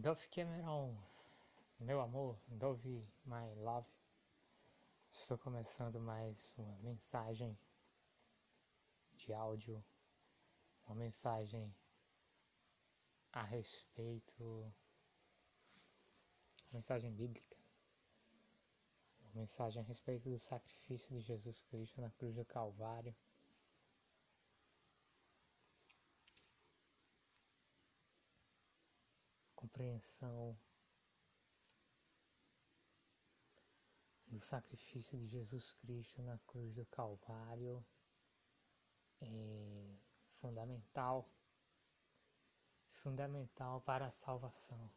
Dove Cameron, meu amor, Dove My Love. Estou começando mais uma mensagem de áudio, uma mensagem a respeito, uma mensagem bíblica, uma mensagem a respeito do sacrifício de Jesus Cristo na cruz do Calvário. Compreensão do sacrifício de Jesus Cristo na cruz do Calvário é fundamental, fundamental para a salvação.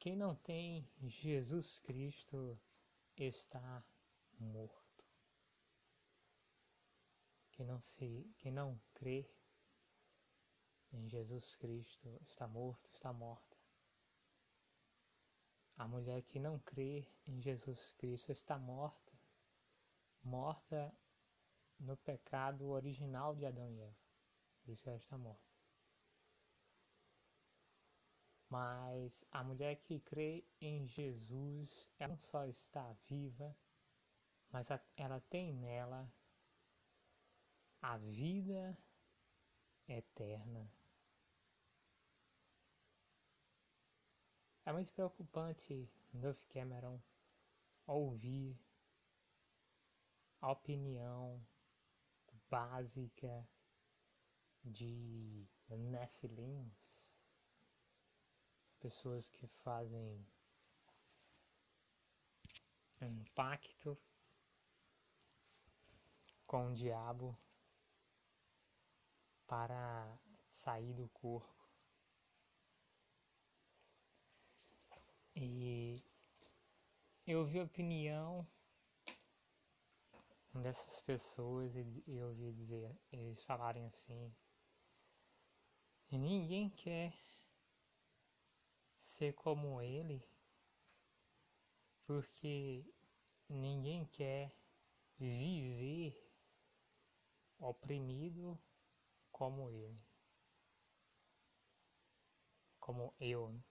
Quem não tem Jesus Cristo está morto. Quem não se, quem não crê em Jesus Cristo está morto, está morta. A mulher que não crê em Jesus Cristo está morta, morta no pecado original de Adão e Eva. Por isso ela está morta. Mas a mulher que crê em Jesus, ela não só está viva, mas ela tem nela a vida eterna. É muito preocupante Duff Cameron ouvir a opinião básica de Nephilims, pessoas que fazem um pacto com o diabo para sair do corpo E eu ouvi a opinião dessas pessoas e eu ouvi dizer, eles falarem assim, ninguém quer ser como ele, porque ninguém quer viver oprimido como ele, como eu, né?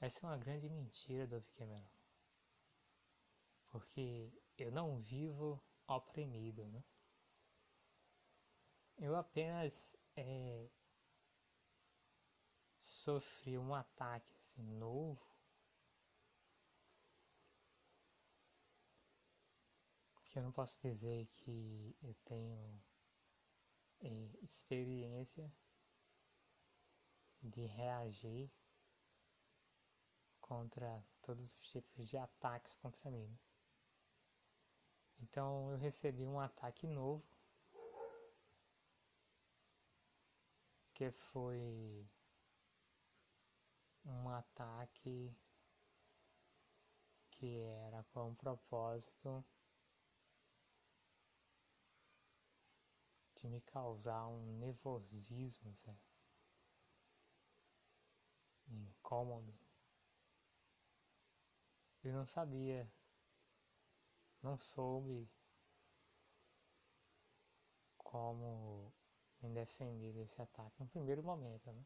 Essa é uma grande mentira, Dove Cameron. Porque eu não vivo oprimido, né? Eu apenas é, sofri um ataque assim, novo. Porque eu não posso dizer que eu tenho é, experiência de reagir contra todos os tipos de ataques contra mim. Então eu recebi um ataque novo, que foi um ataque que era com o propósito de me causar um nervosismo, certo? incômodo. Eu não sabia, não soube como me defender desse ataque no primeiro momento, né?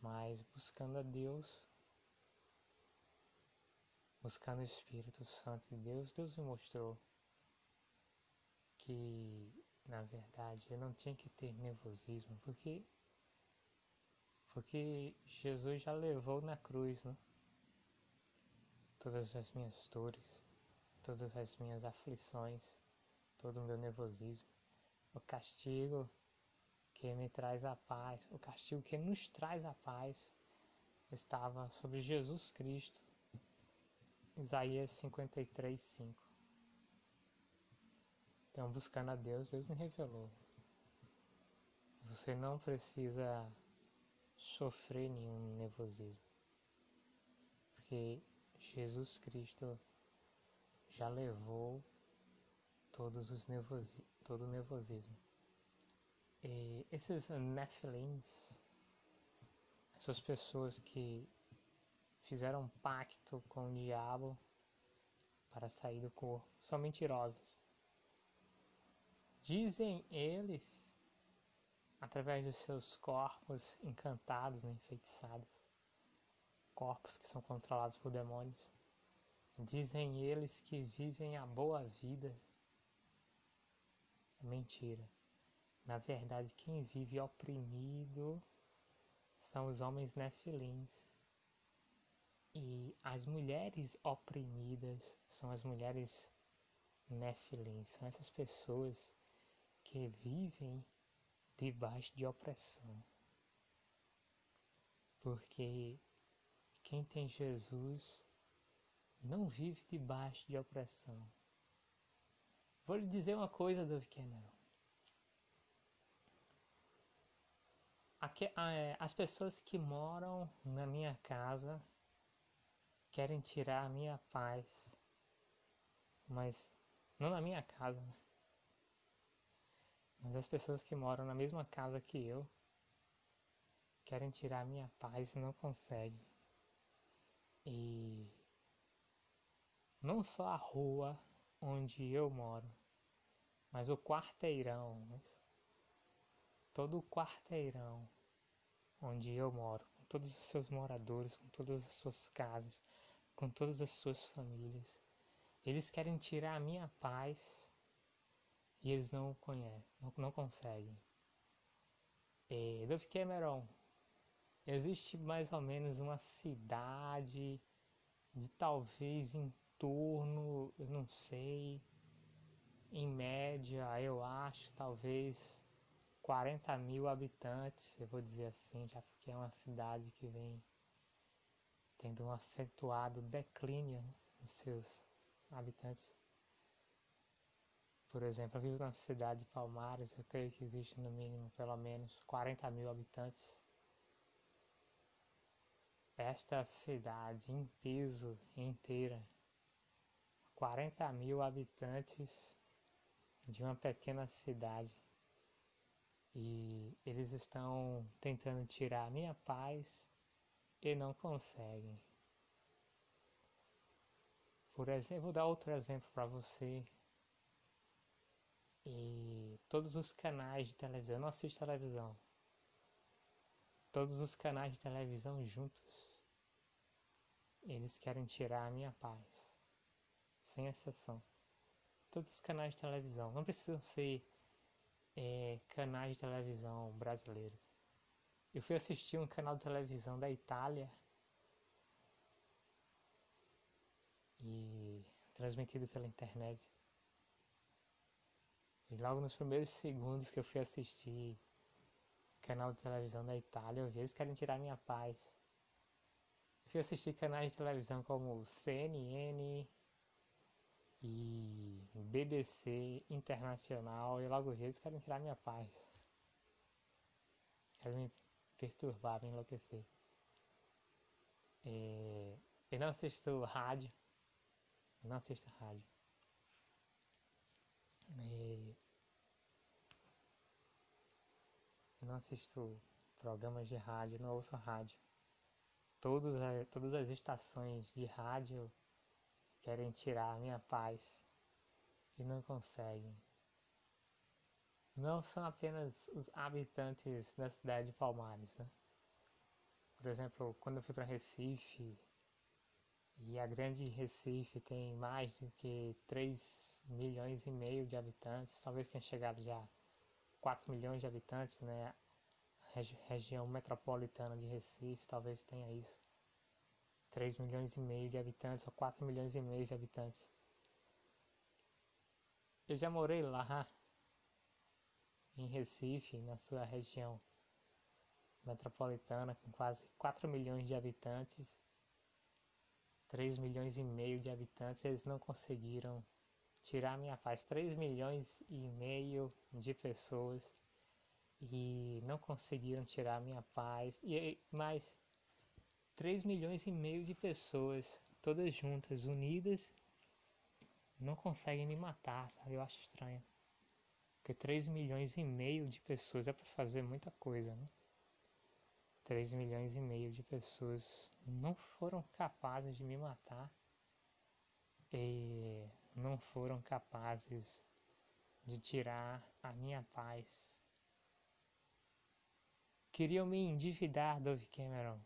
Mas buscando a Deus, buscando o Espírito Santo de Deus, Deus me mostrou que, na verdade, eu não tinha que ter nervosismo, porque porque Jesus já levou na cruz, né? Todas as minhas dores, todas as minhas aflições, todo o meu nervosismo, o castigo que me traz a paz, o castigo que nos traz a paz, estava sobre Jesus Cristo. Isaías 53, 5. Então, buscando a Deus, Deus me revelou. Você não precisa sofrer nenhum nervosismo. Porque Jesus Cristo já levou todos os nervosi todo o nervosismo. E esses Nephilims, essas pessoas que fizeram um pacto com o diabo para sair do corpo, são mentirosas. Dizem eles, através dos seus corpos encantados, né, enfeitiçados, corpos que são controlados por demônios. Dizem eles que vivem a boa vida. Mentira. Na verdade, quem vive oprimido são os homens nefilins. E as mulheres oprimidas são as mulheres nefilins. São essas pessoas que vivem debaixo de opressão. Porque quem tem Jesus não vive debaixo de opressão. Vou lhe dizer uma coisa, Dove Cameron. É, as pessoas que moram na minha casa querem tirar a minha paz, mas não na minha casa, né? mas as pessoas que moram na mesma casa que eu querem tirar a minha paz e não conseguem. E não só a rua onde eu moro, mas o quarteirão, todo o quarteirão onde eu moro, com todos os seus moradores, com todas as suas casas, com todas as suas famílias. Eles querem tirar a minha paz e eles não conhecem, não, não conseguem. É, Dove Cameron, existe mais ou menos uma cidade de talvez em torno, eu não sei, em média, eu acho, talvez 40 mil habitantes, eu vou dizer assim, já porque é uma cidade que vem tendo um acentuado declínio né, em seus habitantes. Por exemplo, eu vivo na cidade de Palmares, eu creio que existe no mínimo pelo menos 40 mil habitantes. Esta cidade em peso inteira 40 mil habitantes de uma pequena cidade e eles estão tentando tirar a minha paz e não conseguem. Por exemplo, vou dar outro exemplo para você. E todos os canais de televisão, eu não assisto televisão. Todos os canais de televisão juntos, eles querem tirar a minha paz sem exceção. Todos os canais de televisão, não precisam ser é, canais de televisão brasileiros. Eu fui assistir um canal de televisão da Itália e transmitido pela internet. E logo nos primeiros segundos que eu fui assistir canal de televisão da Itália, vi eles querem tirar minha paz. Eu fui assistir canais de televisão como CNN, e BBC Internacional e logo eles querem tirar minha paz. Querem me perturbar, me enlouquecer. É, eu não assisto rádio. Eu não assisto rádio. É, eu não assisto programas de rádio, não ouço rádio. Todos, todas as estações de rádio querem tirar a minha paz e não conseguem. Não são apenas os habitantes da cidade de Palmares, né? Por exemplo, quando eu fui para Recife, e a grande Recife tem mais do que 3 milhões e meio de habitantes, talvez tenha chegado já 4 milhões de habitantes, né? Regi região metropolitana de Recife talvez tenha isso. 3 milhões e meio de habitantes, ou 4 milhões e meio de habitantes. Eu já morei lá, em Recife, na sua região metropolitana, com quase 4 milhões de habitantes, 3 milhões e meio de habitantes, eles não conseguiram tirar minha paz. 3 milhões e meio de pessoas e não conseguiram tirar minha paz. E mais 3 milhões e meio de pessoas, todas juntas, unidas, não conseguem me matar, sabe? Eu acho estranho. Porque 3 milhões e meio de pessoas é para fazer muita coisa, né? 3 milhões e meio de pessoas não foram capazes de me matar e não foram capazes de tirar a minha paz. Queriam me endividar, Dove Cameron.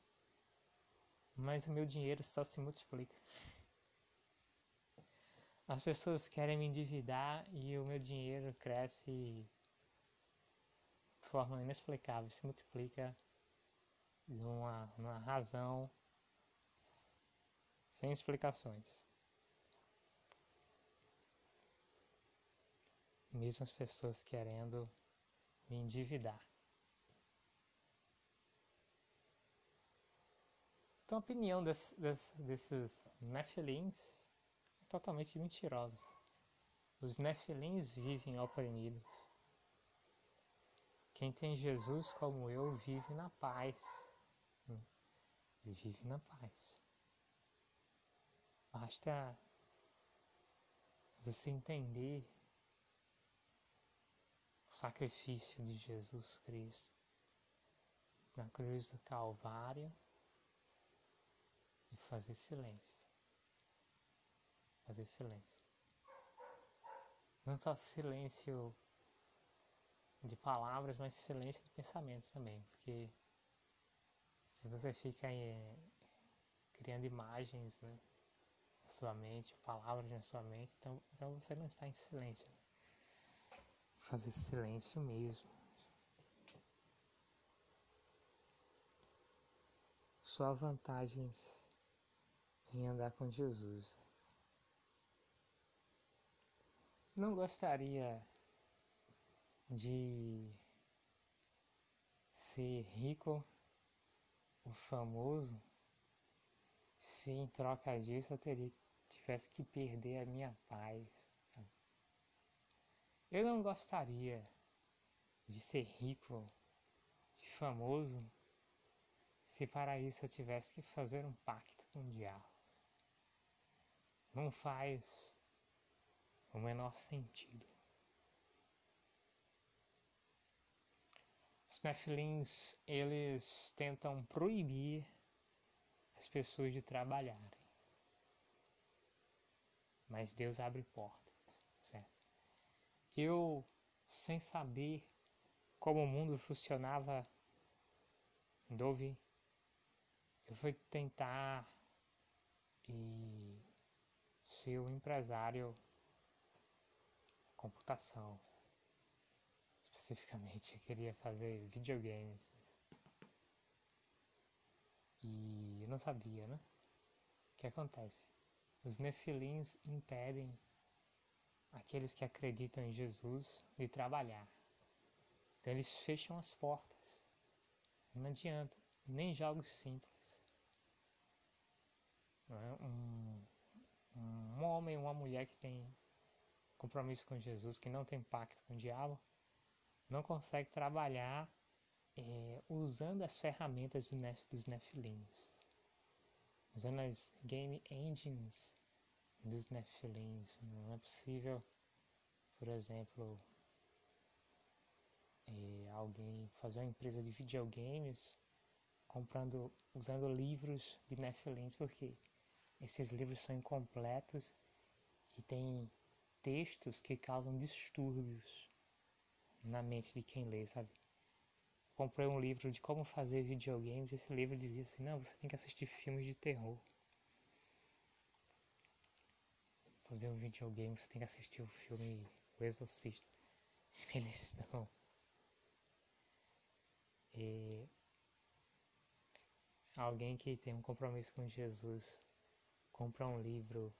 Mas o meu dinheiro só se multiplica. As pessoas querem me endividar e o meu dinheiro cresce de forma inexplicável, se multiplica numa, numa razão sem explicações. Mesmo as pessoas querendo me endividar. Então a opinião desse, desse, desses Nephilims é totalmente mentirosa. Os Nephilims vivem oprimidos. Quem tem Jesus como eu vive na paz. Vive na paz. Basta você entender sacrifício de Jesus Cristo na cruz do Calvário e fazer silêncio. Fazer silêncio. Não só silêncio de palavras, mas silêncio de pensamentos também, porque se você fica é, criando imagens, né? na sua mente, palavras na sua mente, então, então você não está em silêncio. Fazer silêncio mesmo. Só vantagens em andar com Jesus. Não gostaria de ser rico, o famoso, se em troca disso eu teria, tivesse que perder a minha paz. Eu não gostaria de ser rico e famoso se para isso eu tivesse que fazer um pacto com o diabo. Não faz o menor sentido. Os Nephilims, eles tentam proibir as pessoas de trabalharem. Mas Deus abre certo? Eu, sem saber como o mundo funcionava, Dove, eu fui tentar e ser um empresário computação. Especificamente, eu queria fazer videogames. E eu não sabia, né? O que acontece? Os nefilins impedem aqueles que acreditam em Jesus de trabalhar. Então eles fecham as portas. Não adianta, nem jogos simples. É? Um, um homem, uma mulher que tem compromisso com Jesus, que não tem pacto com o diabo, não consegue trabalhar é, usando as ferramentas dos Nephilims, usando as game engines dos Nephilims. Não é possível, por exemplo, é, alguém fazer uma empresa de videogames comprando, usando livros de Nephilims, porque esses livros são incompletos e têm textos que causam distúrbios na mente de quem lê, sabe? Comprei um livro de como fazer videogames. Esse livro dizia assim: não, você tem que assistir filmes de terror. Fazer um videogame, você tem que assistir o filme O Exorcista. Eles não. E alguém que tem um compromisso com Jesus compra um livro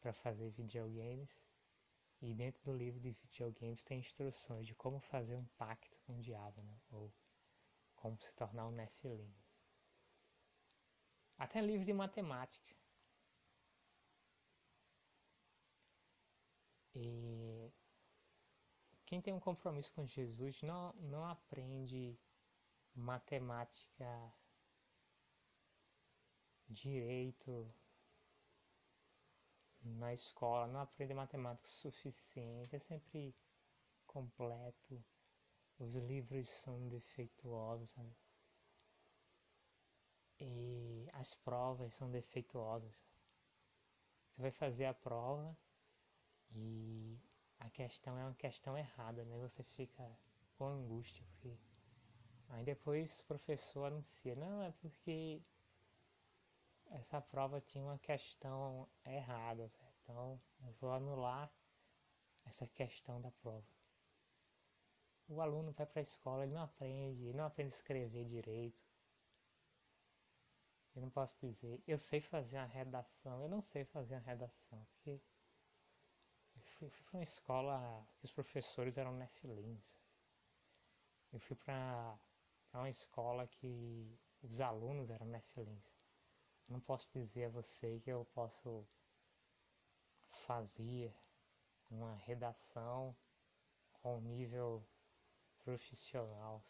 para fazer videogames e dentro do livro de videogames tem instruções de como fazer um pacto com o diabo, né? ou como se tornar um Nephilim. Até livro de matemática. E quem tem um compromisso com Jesus não, não aprende matemática, direito, na escola não aprende matemática suficiente, é sempre completo. Os livros são defeituosos? E as provas são defeituosas. Você vai fazer a prova e a questão é uma questão errada, né? Você fica com angústia porque Aí depois o professor anuncia, não, é porque essa prova tinha uma questão errada, certo? então eu vou anular essa questão da prova. O aluno vai para a escola, ele não aprende, ele não aprende a escrever direito. Eu não posso dizer, eu sei fazer uma redação, eu não sei fazer uma redação, porque fui, fui para uma escola que os professores eram nefilins. Eu fui para uma escola que os alunos eram nefilins. Não posso dizer a você que eu posso fazer uma redação com nível profissional.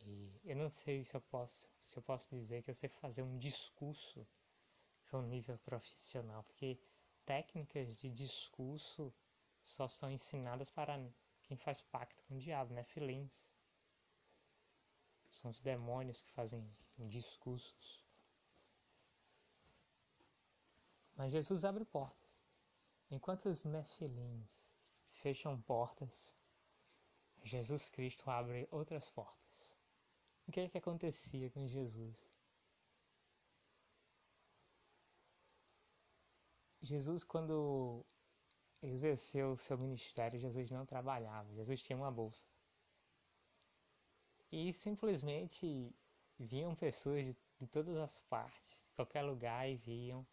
E eu não sei se eu posso, se eu posso dizer que eu sei fazer um discurso com nível profissional, porque técnicas de discurso só são ensinadas para quem faz pacto com o diabo, né? Filins. São os demônios que fazem discursos. Mas Jesus abre portas. Enquanto os nefilins fecham portas, Jesus Cristo abre outras portas. O que é que acontecia com Jesus? Jesus, quando exerceu o seu ministério, Jesus não trabalhava, Jesus tinha uma bolsa. E simplesmente vinham pessoas de, de todas as partes, de qualquer lugar, e viam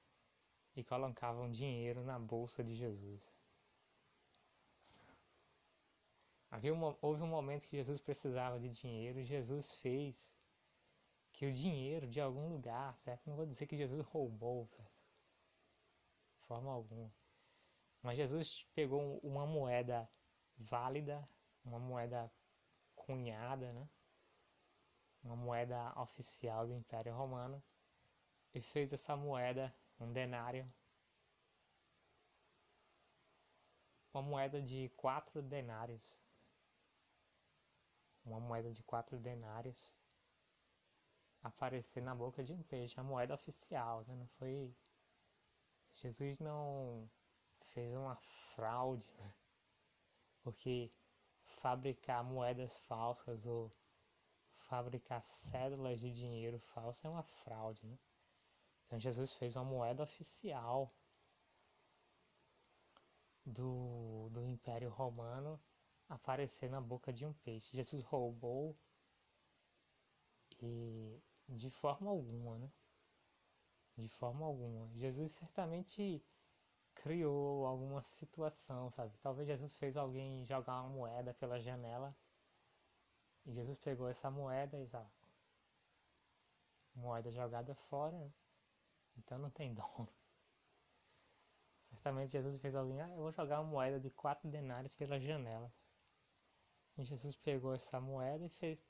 e colocavam dinheiro na bolsa de Jesus. Havia uma, houve um momento que Jesus precisava de dinheiro Jesus fez que o dinheiro de algum lugar, certo? Não vou dizer que Jesus roubou, certo? Forma alguma. Mas Jesus pegou uma moeda válida, uma moeda cunhada, né? Uma moeda oficial do Império Romano e fez essa moeda um denário, uma moeda de quatro denários, uma moeda de quatro denários aparecer na boca de um peixe, a moeda oficial, né? não foi Jesus não fez uma fraude, né? porque fabricar moedas falsas ou fabricar cédulas de dinheiro falso é uma fraude, né? Então Jesus fez uma moeda oficial do, do Império Romano aparecer na boca de um peixe. Jesus roubou e de forma alguma, né? De forma alguma. Jesus certamente criou alguma situação, sabe? Talvez Jesus fez alguém jogar uma moeda pela janela e Jesus pegou essa moeda e sabe? Moeda jogada fora, então não tem dono. Certamente Jesus fez alguém, ah, eu vou jogar uma moeda de quatro denários pela janela. E Jesus pegou essa moeda e fez,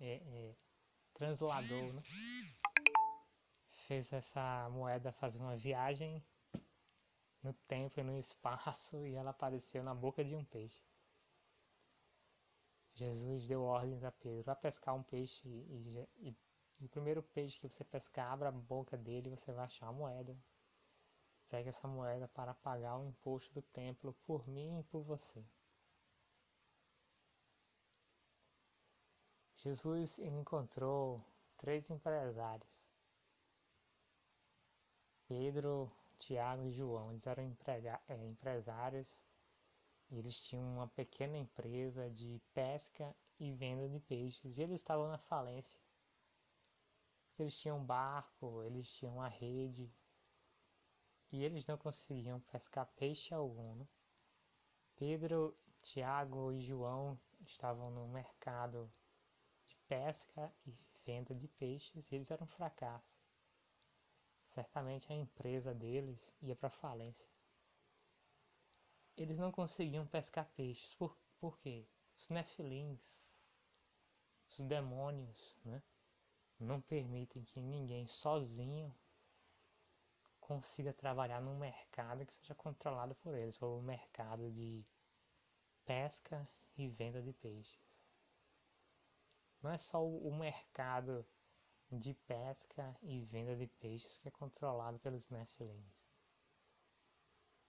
é, é, transladou, né? Fez essa moeda fazer uma viagem no tempo e no espaço e ela apareceu na boca de um peixe. Jesus deu ordens a Pedro a pescar um peixe e, e, o primeiro peixe que você pescar, abra a boca dele e você vai achar uma moeda. Pegue essa moeda para pagar o imposto do templo por mim e por você. Jesus encontrou três empresários. Pedro, Tiago e João. Eles eram é, empresários e eles tinham uma pequena empresa de pesca e venda de peixes e eles estavam na falência porque eles tinham barco, eles tinham a rede e eles não conseguiam pescar peixe algum. Né? Pedro, Tiago e João estavam no mercado de pesca e venda de peixes e eles eram um fracasso. Certamente a empresa deles ia para falência. Eles não conseguiam pescar peixes. Por, por quê? Os nefilins, os demônios, né? não permitem que ninguém sozinho consiga trabalhar num mercado que seja controlado por eles, ou o mercado de pesca e venda de peixes. Não é só o mercado de pesca e venda de peixes que é controlado pelos Nephilims.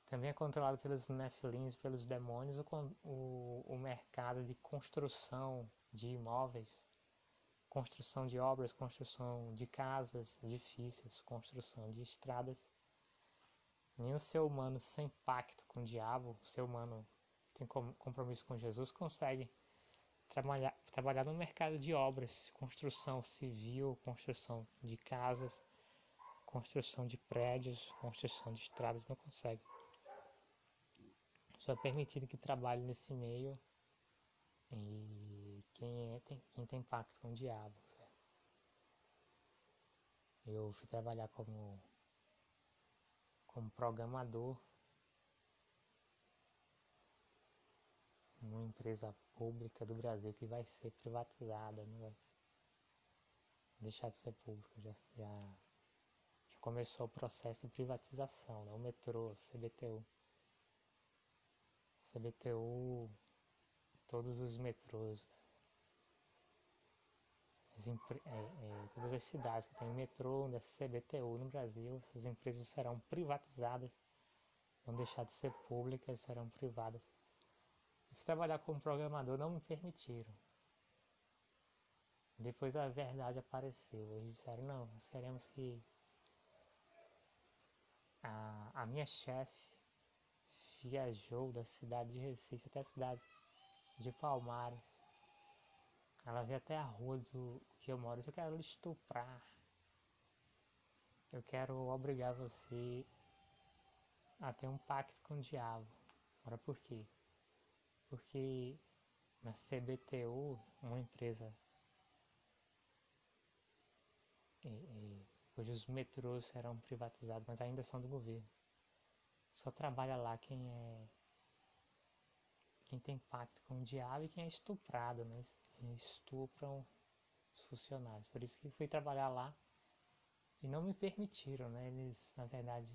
Também é controlado pelos Nephilims, pelos demônios, o, o, o mercado de construção de imóveis, construção de obras, construção de casas, edifícios, construção de estradas. Nenhum ser humano sem pacto com o diabo, ser humano tem compromisso com Jesus, consegue trabalhar, trabalhar no mercado de obras, construção civil, construção de casas, construção de prédios, construção de estradas, não consegue. Só é permitido que trabalhe nesse meio e quem, é, tem, quem tem pacto com o diabo. Eu fui trabalhar como, como programador numa empresa pública do Brasil que vai ser privatizada, não vai deixar de ser pública, já, já, já começou o processo de privatização, né? o metrô, CBTU. CBTU, todos os metrôs, as é, é, todas as cidades que tem metrô, da CBTU no Brasil, essas empresas serão privatizadas, vão deixar de ser públicas, serão privadas trabalhar como programador não me permitiram. Depois a verdade apareceu. Eles disseram, não, nós queremos que a, a minha chefe viajou da cidade de Recife até a cidade de Palmares. Ela veio até a rua do que eu moro. Eu quero lhe estuprar. Eu quero obrigar você a ter um pacto com o diabo. Ora por quê? Porque na CBTU, uma empresa e, e, hoje os metrôs serão privatizados, mas ainda são do governo. Só trabalha lá quem é quem tem pacto com o diabo e quem é estuprado, né? Estupram os funcionários. Por isso que fui trabalhar lá e não me permitiram, né? Eles, na verdade,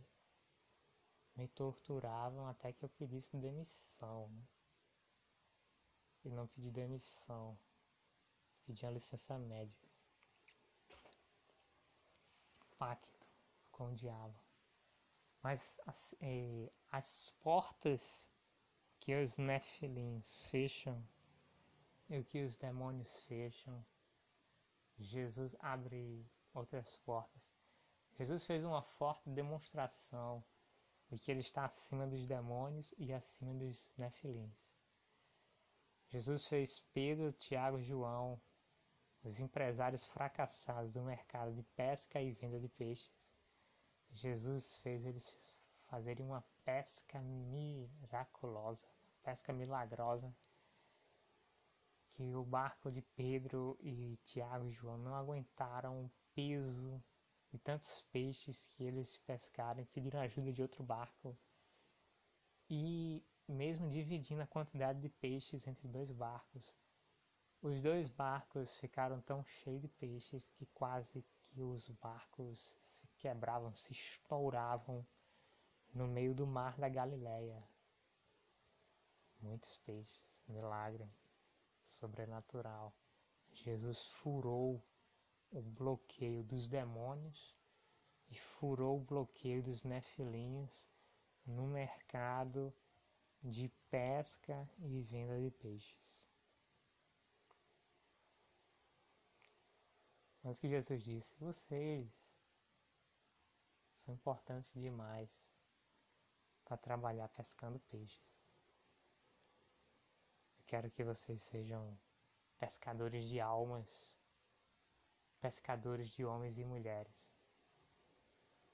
me torturavam até que eu pedisse demissão. Né? E não pedi demissão, pedi uma licença médica. Pacto com o diabo. Mas as, eh, as portas que os nefilins fecham e que os demônios fecham, Jesus abre outras portas. Jesus fez uma forte demonstração de que ele está acima dos demônios e acima dos nefilins. Jesus fez Pedro, Tiago e João, os empresários fracassados do mercado de pesca e venda de peixes. Jesus fez eles fazerem uma pesca miraculosa, pesca milagrosa, que o barco de Pedro e Tiago e João não aguentaram o peso de tantos peixes que eles pescaram pediram ajuda de outro barco. E mesmo dividindo a quantidade de peixes entre dois barcos. Os dois barcos ficaram tão cheios de peixes que quase que os barcos se quebravam, se estouravam no meio do mar da Galileia. Muitos peixes, milagre sobrenatural. Jesus furou o bloqueio dos demônios e furou o bloqueio dos nefilinhos no mercado de pesca e venda de peixes. Mas que Jesus disse: vocês são importantes demais para trabalhar pescando peixes. Eu quero que vocês sejam pescadores de almas, pescadores de homens e mulheres.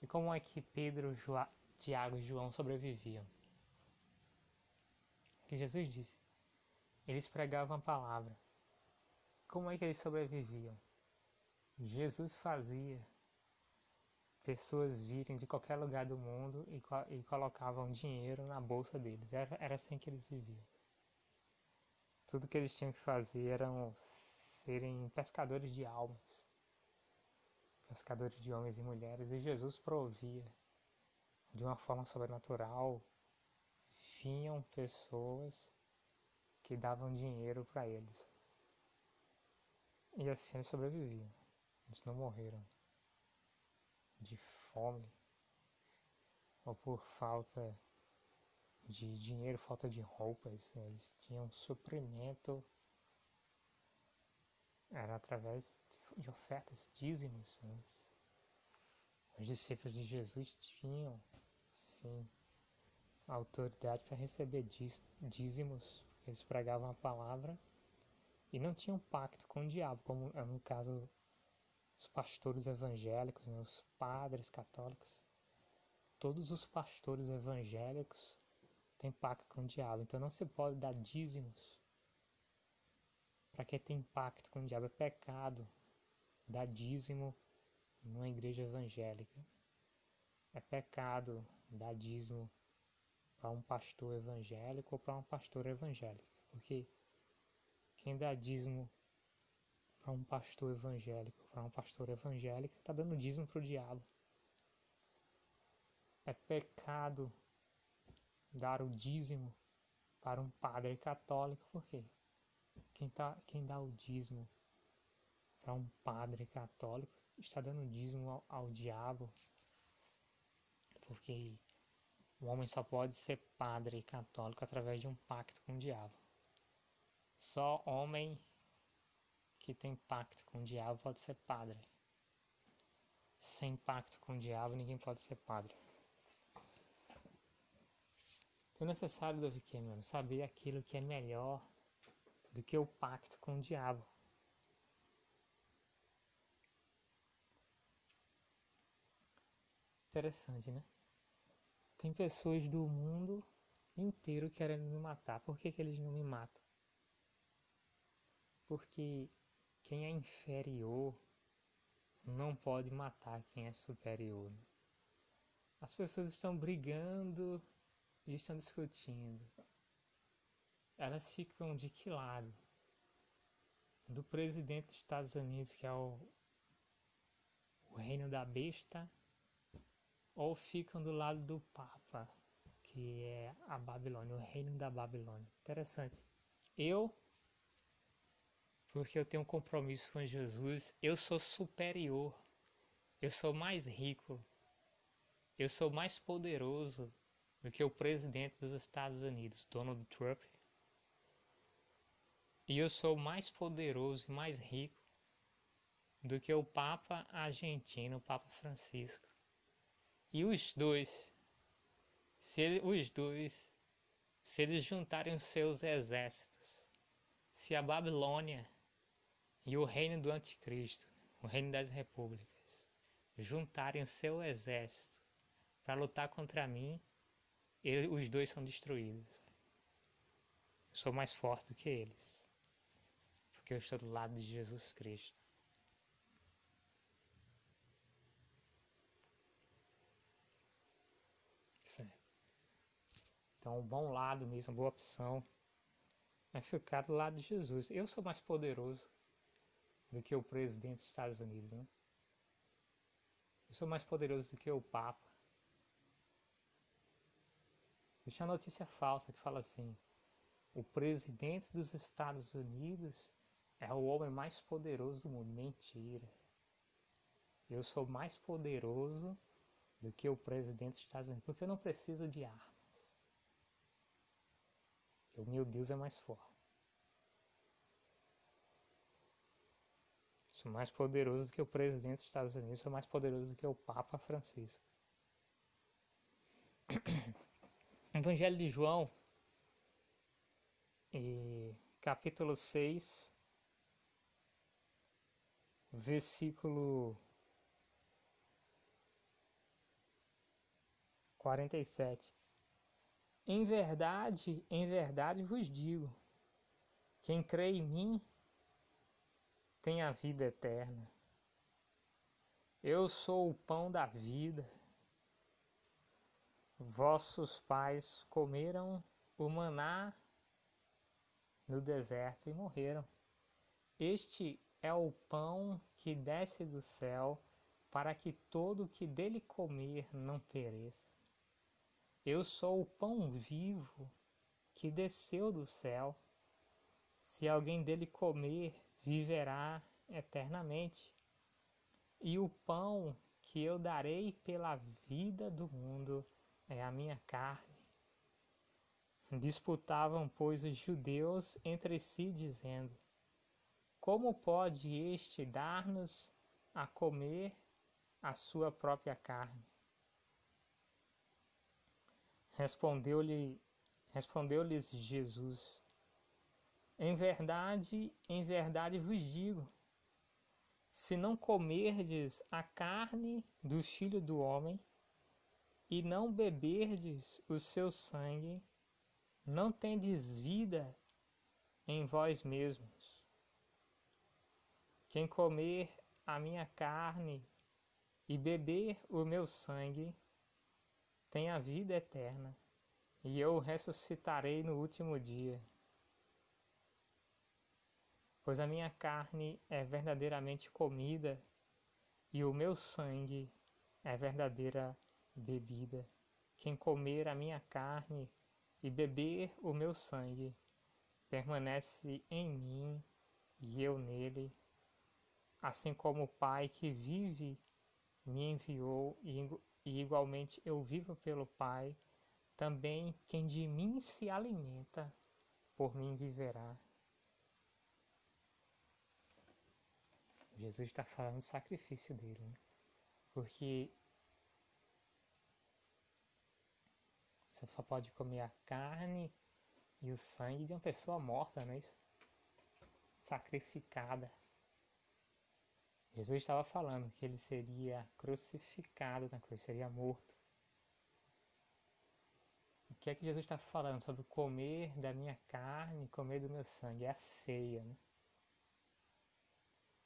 E como é que Pedro, Tiago e João sobreviviam? Que Jesus disse. Eles pregavam a palavra. Como é que eles sobreviviam? Jesus fazia pessoas virem de qualquer lugar do mundo e, e colocavam dinheiro na bolsa deles. Era, era assim que eles viviam. Tudo que eles tinham que fazer eram serem pescadores de almas, pescadores de homens e mulheres, e Jesus provia de uma forma sobrenatural tinham pessoas que davam dinheiro para eles. E assim eles sobreviviam. Eles não morreram de fome ou por falta de dinheiro, falta de roupas. Eles tinham suprimento era através de ofertas, dízimos. Né? Os discípulos de Jesus tinham, sim, autoridade para receber dízimos, eles pregavam a palavra e não tinham pacto com o diabo, como é no caso os pastores evangélicos, né, os padres católicos. Todos os pastores evangélicos têm pacto com o diabo, então não se pode dar dízimos para quem tem pacto com o diabo. É pecado dar dízimo numa igreja evangélica. É pecado dar dízimo para um pastor evangélico ou para uma pastora evangélica, porque quem dá dízimo para um pastor evangélico, para uma pastora evangélica, está dando dízimo para o diabo. É pecado dar o dízimo para um padre católico, por quê? Quem, tá, quem dá o dízimo para um padre católico está dando dízimo ao, ao diabo, porque o homem só pode ser padre católico através de um pacto com o diabo. Só homem que tem pacto com o diabo pode ser padre. Sem pacto com o diabo, ninguém pode ser padre. Então é necessário, Davi Cameron, saber aquilo que é melhor do que o pacto com o diabo. Interessante, né? Tem pessoas do mundo inteiro querendo me matar. Por que, que eles não me matam? Porque quem é inferior não pode matar quem é superior. Né? As pessoas estão brigando e estão discutindo. Elas ficam de que lado? Do presidente dos Estados Unidos, que é o, o reino da besta, ou ficam do lado do Papa, que é a Babilônia, o reino da Babilônia. Interessante. Eu, porque eu tenho um compromisso com Jesus, eu sou superior, eu sou mais rico, eu sou mais poderoso do que o presidente dos Estados Unidos, Donald Trump. E eu sou mais poderoso e mais rico do que o Papa argentino, o Papa Francisco. E os dois, se ele, os dois, se eles juntarem os seus exércitos, se a Babilônia e o reino do Anticristo, o reino das repúblicas, juntarem o seu exército para lutar contra mim, ele, os dois são destruídos. Eu sou mais forte do que eles, porque eu estou do lado de Jesus Cristo. Então, um bom lado mesmo, boa opção é ficar do lado de Jesus. Eu sou mais poderoso do que o presidente dos Estados Unidos, né? Eu sou mais poderoso do que o Papa. Existe uma notícia falsa que fala assim: o presidente dos Estados Unidos é o homem mais poderoso do mundo. Mentira. Eu sou mais poderoso do que o presidente dos Estados Unidos, porque eu não preciso de arma. O meu Deus é mais forte. Sou mais poderoso do que o presidente dos Estados Unidos, sou mais poderoso do que o Papa Francisco. Evangelho de João, e capítulo 6, versículo 47. Em verdade, em verdade vos digo: quem crê em mim tem a vida eterna. Eu sou o pão da vida. Vossos pais comeram o maná no deserto e morreram. Este é o pão que desce do céu, para que todo que dele comer não pereça. Eu sou o pão vivo que desceu do céu. Se alguém dele comer, viverá eternamente. E o pão que eu darei pela vida do mundo é a minha carne. Disputavam, pois, os judeus entre si, dizendo: como pode este dar-nos a comer a sua própria carne? Respondeu-lhe, respondeu-lhes Jesus: Em verdade, em verdade vos digo, se não comerdes a carne do Filho do homem e não beberdes o seu sangue, não tendes vida em vós mesmos. Quem comer a minha carne e beber o meu sangue tem a vida eterna, e eu ressuscitarei no último dia. Pois a minha carne é verdadeiramente comida, e o meu sangue é verdadeira bebida. Quem comer a minha carne e beber o meu sangue permanece em mim e eu nele, assim como o Pai que vive me enviou e igualmente eu vivo pelo Pai, também quem de mim se alimenta, por mim viverá. Jesus está falando do sacrifício dele, né? porque você só pode comer a carne e o sangue de uma pessoa morta, não é isso? Sacrificada. Jesus estava falando que ele seria crucificado na cruz, seria morto. O que é que Jesus está falando sobre comer da minha carne, comer do meu sangue? É a ceia, né?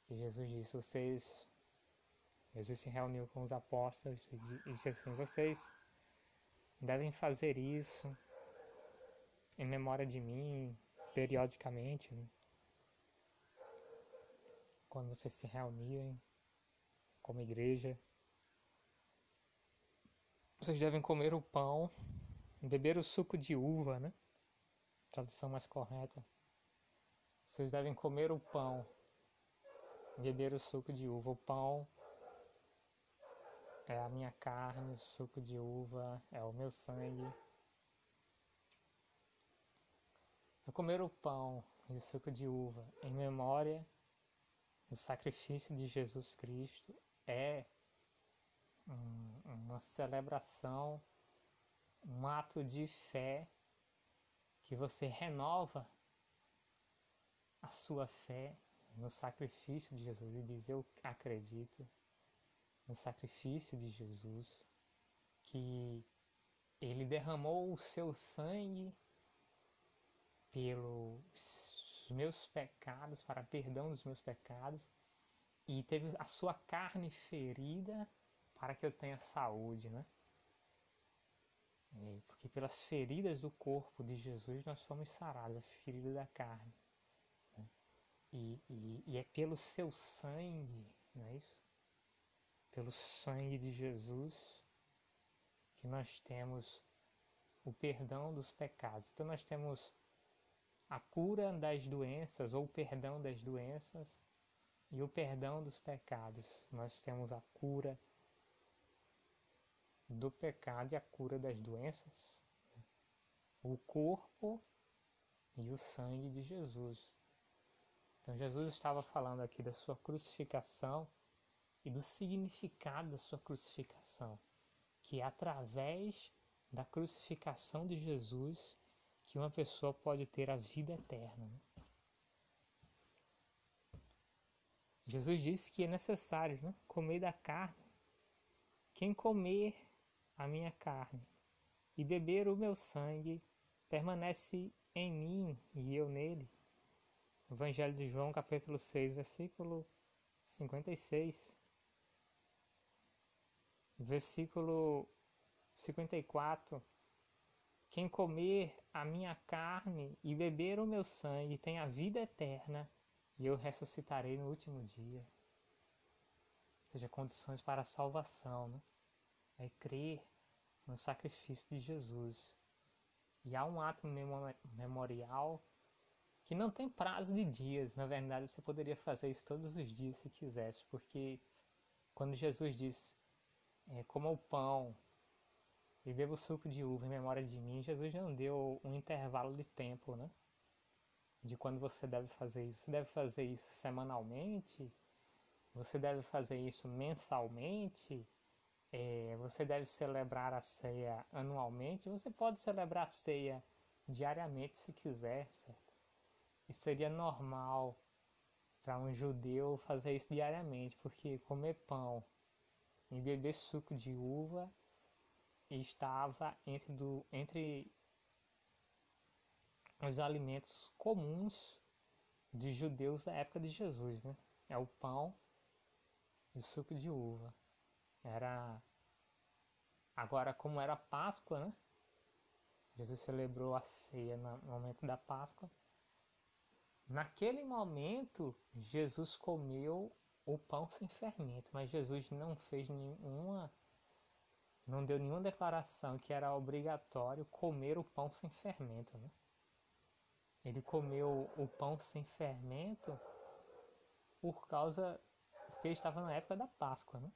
Que Jesus disse, vocês. Jesus se reuniu com os apóstolos e disse assim: vocês devem fazer isso em memória de mim, periodicamente. Né? Quando vocês se reunirem como igreja, vocês devem comer o pão, beber o suco de uva, né? Tradução mais correta. Vocês devem comer o pão, beber o suco de uva. O pão é a minha carne, o suco de uva é o meu sangue. Então, comer o pão e o suco de uva em memória do sacrifício de Jesus Cristo é um, uma celebração, um ato de fé que você renova a sua fé no sacrifício de Jesus e diz: Eu acredito no sacrifício de Jesus, que ele derramou o seu sangue pelos meus pecados, para perdão dos meus pecados, e teve a sua carne ferida para que eu tenha saúde, né? Porque pelas feridas do corpo de Jesus nós somos sarados, a ferida da carne. Né? E, e, e, é pelo seu sangue, não é isso? Pelo sangue de Jesus que nós temos o perdão dos pecados. Então nós temos a cura das doenças ou o perdão das doenças e o perdão dos pecados. Nós temos a cura do pecado e a cura das doenças, o corpo e o sangue de Jesus. Então Jesus estava falando aqui da sua crucificação e do significado da sua crucificação, que é através da crucificação de Jesus que uma pessoa pode ter a vida eterna. Né? Jesus disse que é necessário né, comer da carne. Quem comer a minha carne e beber o meu sangue permanece em mim e eu nele. Evangelho de João, capítulo 6, versículo 56. Versículo 54 quem comer a minha carne e beber o meu sangue tem a vida eterna, e eu ressuscitarei no último dia. Ou seja, condições para a salvação, né? é crer no sacrifício de Jesus. E há um ato memorial que não tem prazo de dias. Na verdade, você poderia fazer isso todos os dias se quisesse, porque quando Jesus disse: é, coma o pão e beba o suco de uva em memória de mim, Jesus não deu um intervalo de tempo, né? de quando você deve fazer isso. Você deve fazer isso semanalmente? Você deve fazer isso mensalmente? É, você deve celebrar a ceia anualmente? Você pode celebrar a ceia diariamente se quiser, certo? E seria normal para um judeu fazer isso diariamente, porque comer pão e beber suco de uva estava entre, do, entre os alimentos comuns de judeus da época de Jesus, né? É o pão e suco de uva. Era agora como era Páscoa, né? Jesus celebrou a ceia no momento da Páscoa. Naquele momento, Jesus comeu o pão sem fermento, mas Jesus não fez nenhuma não deu nenhuma declaração que era obrigatório comer o pão sem fermento, né? Ele comeu o pão sem fermento por causa porque ele estava na época da Páscoa, né?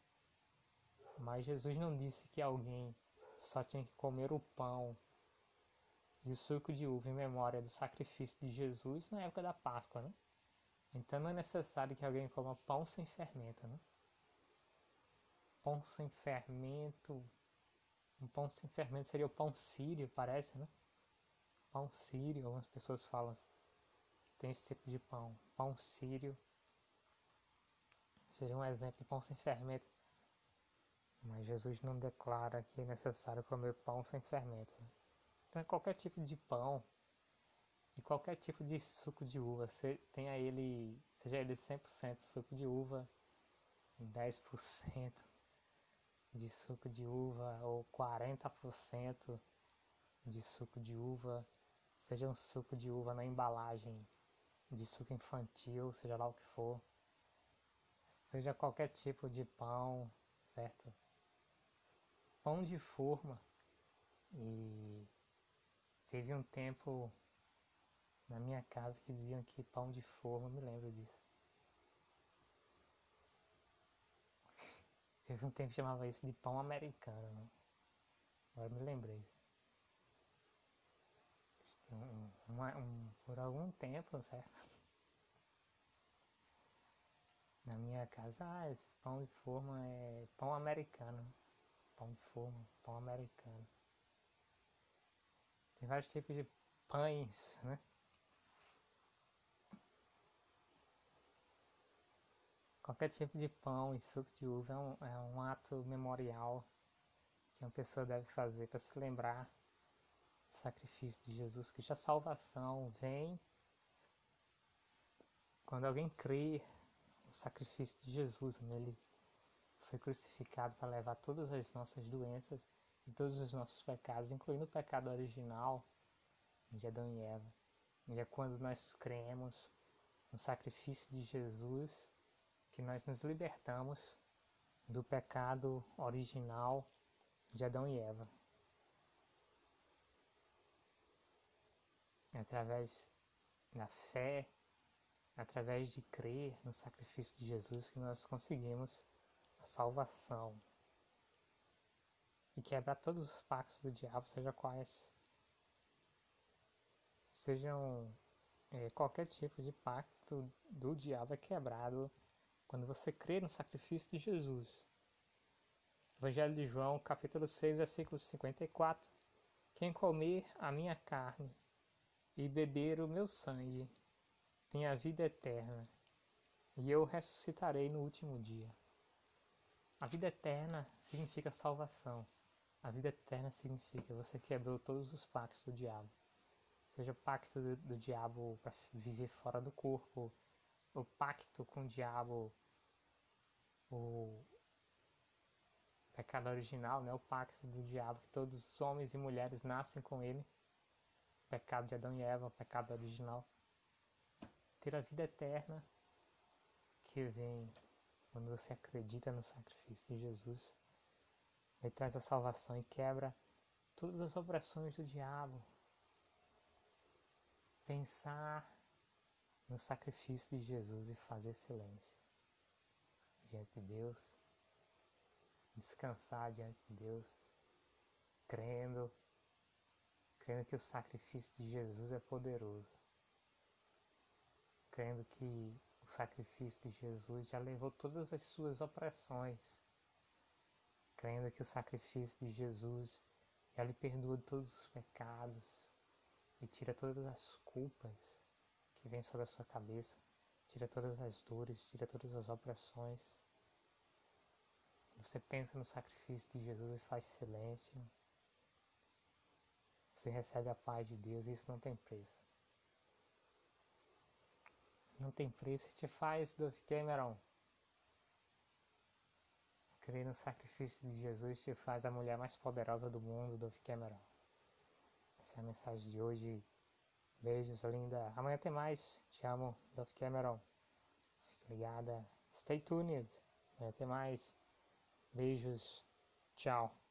Mas Jesus não disse que alguém só tinha que comer o pão e o suco de uva em memória do sacrifício de Jesus na época da Páscoa, né? Então não é necessário que alguém coma pão sem fermento, né? Pão sem fermento. Um pão sem fermento seria o pão sírio, parece, né? Pão sírio, algumas pessoas falam. Tem esse tipo de pão. Pão sírio. Seria um exemplo de pão sem fermento. Mas Jesus não declara que é necessário comer pão sem fermento. Né? Então é qualquer tipo de pão e qualquer tipo de suco de uva. Você tenha ele, seja ele 100% suco de uva, 10% de suco de uva ou 40% de suco de uva, seja um suco de uva na embalagem de suco infantil, seja lá o que for, seja qualquer tipo de pão, certo? Pão de forma. E teve um tempo na minha casa que diziam que pão de forma, me lembro disso. Teve um tempo que chamava isso de pão americano, né? Agora me lembrei. Um, uma, um, por algum tempo, certo? Na minha casa, ah, esse pão de forma é pão americano. Pão de forma, pão americano. Tem vários tipos de pães, né? Qualquer tipo de pão e suco de uva é um, é um ato memorial que uma pessoa deve fazer para se lembrar do sacrifício de Jesus Cristo. A salvação vem quando alguém crê no sacrifício de Jesus, nele foi crucificado para levar todas as nossas doenças e todos os nossos pecados, incluindo o pecado original de Adão e Eva. E é quando nós cremos no sacrifício de Jesus que nós nos libertamos do pecado original de Adão e Eva. Através da fé, através de crer no sacrifício de Jesus, que nós conseguimos a salvação e quebrar todos os pactos do diabo, seja quais sejam é, qualquer tipo de pacto do diabo é quebrado quando você crê no sacrifício de Jesus. Evangelho de João, capítulo 6, versículo 54. Quem comer a minha carne e beber o meu sangue tem a vida eterna, e eu ressuscitarei no último dia. A vida eterna significa salvação. A vida eterna significa você quebrou todos os pactos do diabo. Seja o pacto do, do diabo para viver fora do corpo, o pacto com o diabo o pecado original, né, o pacto do diabo, que todos os homens e mulheres nascem com ele, o pecado de Adão e Eva, o pecado original, ter a vida eterna que vem quando você acredita no sacrifício de Jesus, ele traz a salvação e quebra todas as opressões do diabo. Pensar no sacrifício de Jesus e fazer silêncio diante de Deus, descansar diante de Deus, crendo, crendo que o sacrifício de Jesus é poderoso crendo que o sacrifício de Jesus já levou todas as suas opressões, crendo que o sacrifício de Jesus já lhe perdoa todos os pecados e tira todas as culpas que vêm sobre a sua cabeça, tira todas as dores, tira todas as opressões. Você pensa no sacrifício de Jesus e faz silêncio. Você recebe a paz de Deus e isso não tem preço. Não tem preço que te faz, Duff Cameron. Crer no sacrifício de Jesus te faz a mulher mais poderosa do mundo, Duff Cameron. Essa é a mensagem de hoje. Beijos, linda. Amanhã tem mais. Te amo, Duff Cameron. Fique ligada. Stay tuned. Amanhã tem mais. Beijos. Tchau.